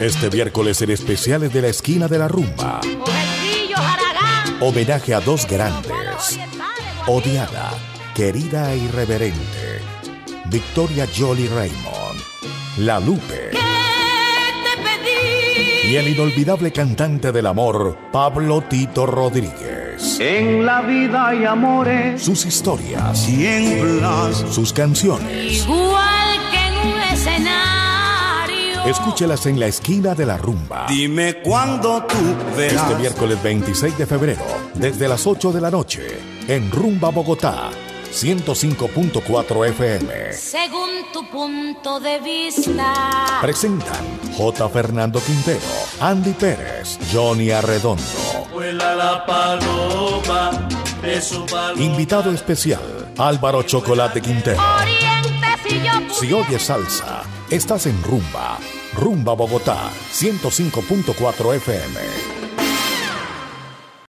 Este miércoles en especiales de la esquina de la rumba. Homenaje a dos grandes. Odiada, querida e irreverente. Victoria Jolly Raymond. La Lupe. Y el inolvidable cantante del amor, Pablo Tito Rodríguez. En la vida hay amores. Sus historias. Siembras. Sus canciones. Igual que en un escenario. Escúchelas en la esquina de la rumba. Dime cuándo tú verás. Este miércoles 26 de febrero, desde las 8 de la noche, en Rumba Bogotá, 105.4 FM. Según tu punto de vista. Presentan J. Fernando Quintero, Andy Pérez, Johnny Arredondo. Vuela la paloma de su paloma. Invitado especial, Álvaro Chocolate Quintero. Oriente si yo Si oyes salsa, estás en Rumba. Rumba Bogotá, 105.4 FM.